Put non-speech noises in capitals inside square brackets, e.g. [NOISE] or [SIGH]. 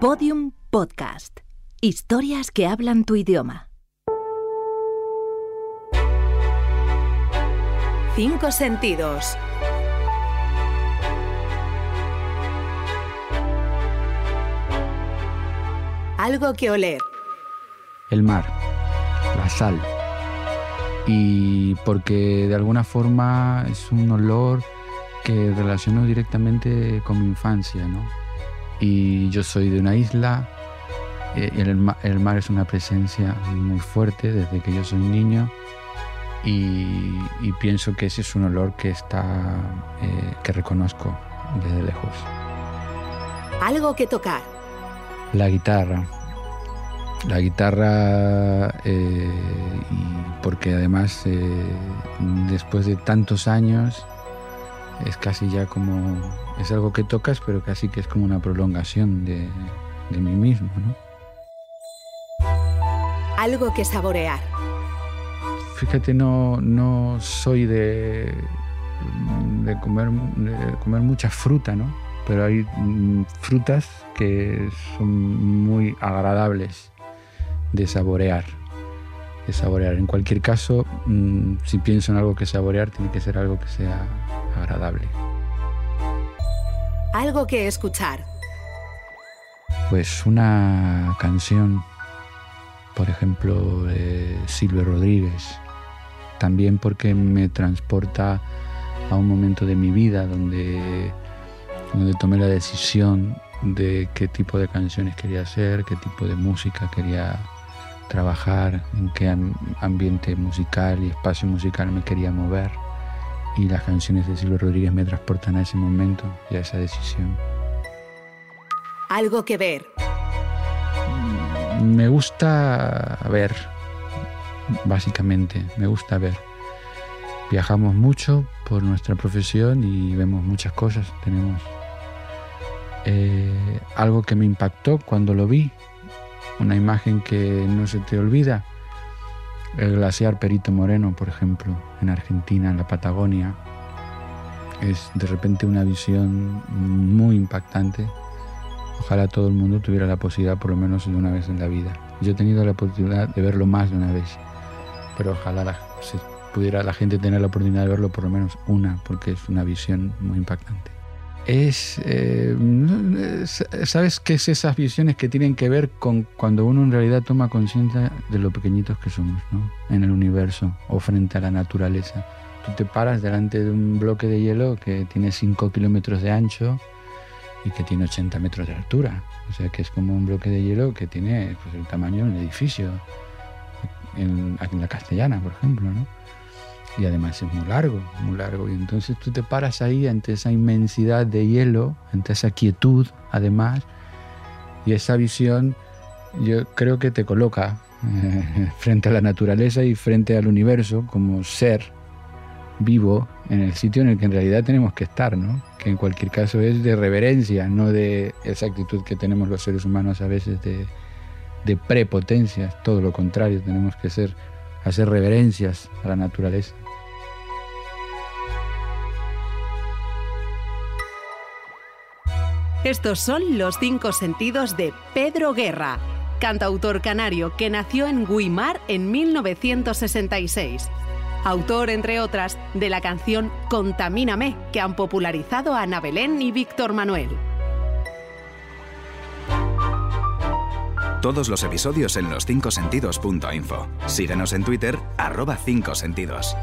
Podium Podcast. Historias que hablan tu idioma. Cinco sentidos. Algo que oler. El mar, la sal. Y porque de alguna forma es un olor que relaciono directamente con mi infancia, ¿no? Y yo soy de una isla, eh, el, mar es una presencia muy fuerte desde que yo soy niño y, pienso que ese es un olor que está, eh, que reconozco desde lejos. Algo que tocar. La guitarra. La guitarra, eh, porque además después de tantos años es casi ya como, es algo que tocas, pero casi que es como una prolongación de, de mí mismo, ¿no? Algo que saborear. Fíjate, no, no soy de, de, comer, de comer mucha fruta, ¿no? Pero hay mm, frutas que son muy agradables de saborear. De saborear. En cualquier caso, mm, si pienso en algo que saborear, tiene que ser algo que sea agradable. Algo que escuchar. Pues una canción, por ejemplo, de Silvio Rodríguez, también porque me transporta a un momento de mi vida donde, donde tomé la decisión de qué tipo de canciones quería hacer, qué tipo de música quería trabajar, en qué ambiente musical y espacio musical me quería mover y las canciones de Silvio Rodríguez me transportan a ese momento y a esa decisión. Algo que ver. Me gusta ver, básicamente, me gusta ver. Viajamos mucho por nuestra profesión y vemos muchas cosas. Tenemos eh, algo que me impactó cuando lo vi, una imagen que no se te olvida el glaciar Perito Moreno, por ejemplo, en Argentina, en la Patagonia, es de repente una visión muy impactante. Ojalá todo el mundo tuviera la posibilidad por lo menos de una vez en la vida. Yo he tenido la oportunidad de verlo más de una vez, pero ojalá la, pudiera la gente tener la oportunidad de verlo por lo menos una, porque es una visión muy impactante es, eh, ¿sabes qué es esas visiones que tienen que ver con cuando uno en realidad toma conciencia de lo pequeñitos que somos, ¿no? En el universo o frente a la naturaleza. Tú te paras delante de un bloque de hielo que tiene 5 kilómetros de ancho y que tiene 80 metros de altura. O sea que es como un bloque de hielo que tiene pues, el tamaño de un edificio, en, en la castellana, por ejemplo, ¿no? Y además es muy largo, muy largo. Y entonces tú te paras ahí ante esa inmensidad de hielo, ante esa quietud, además, y esa visión yo creo que te coloca eh, [LAUGHS] frente a la naturaleza y frente al universo como ser vivo en el sitio en el que en realidad tenemos que estar, ¿no? Que en cualquier caso es de reverencia, no de esa actitud que tenemos los seres humanos a veces de, de prepotencia, todo lo contrario, tenemos que ser hacer reverencias a la naturaleza. Estos son los cinco sentidos de Pedro Guerra, cantautor canario que nació en Guimar en 1966. Autor, entre otras, de la canción Contamíname, que han popularizado Ana Belén y Víctor Manuel. Todos los episodios en los 5 sentidos.info. Síguenos en Twitter, arroba 5 sentidos.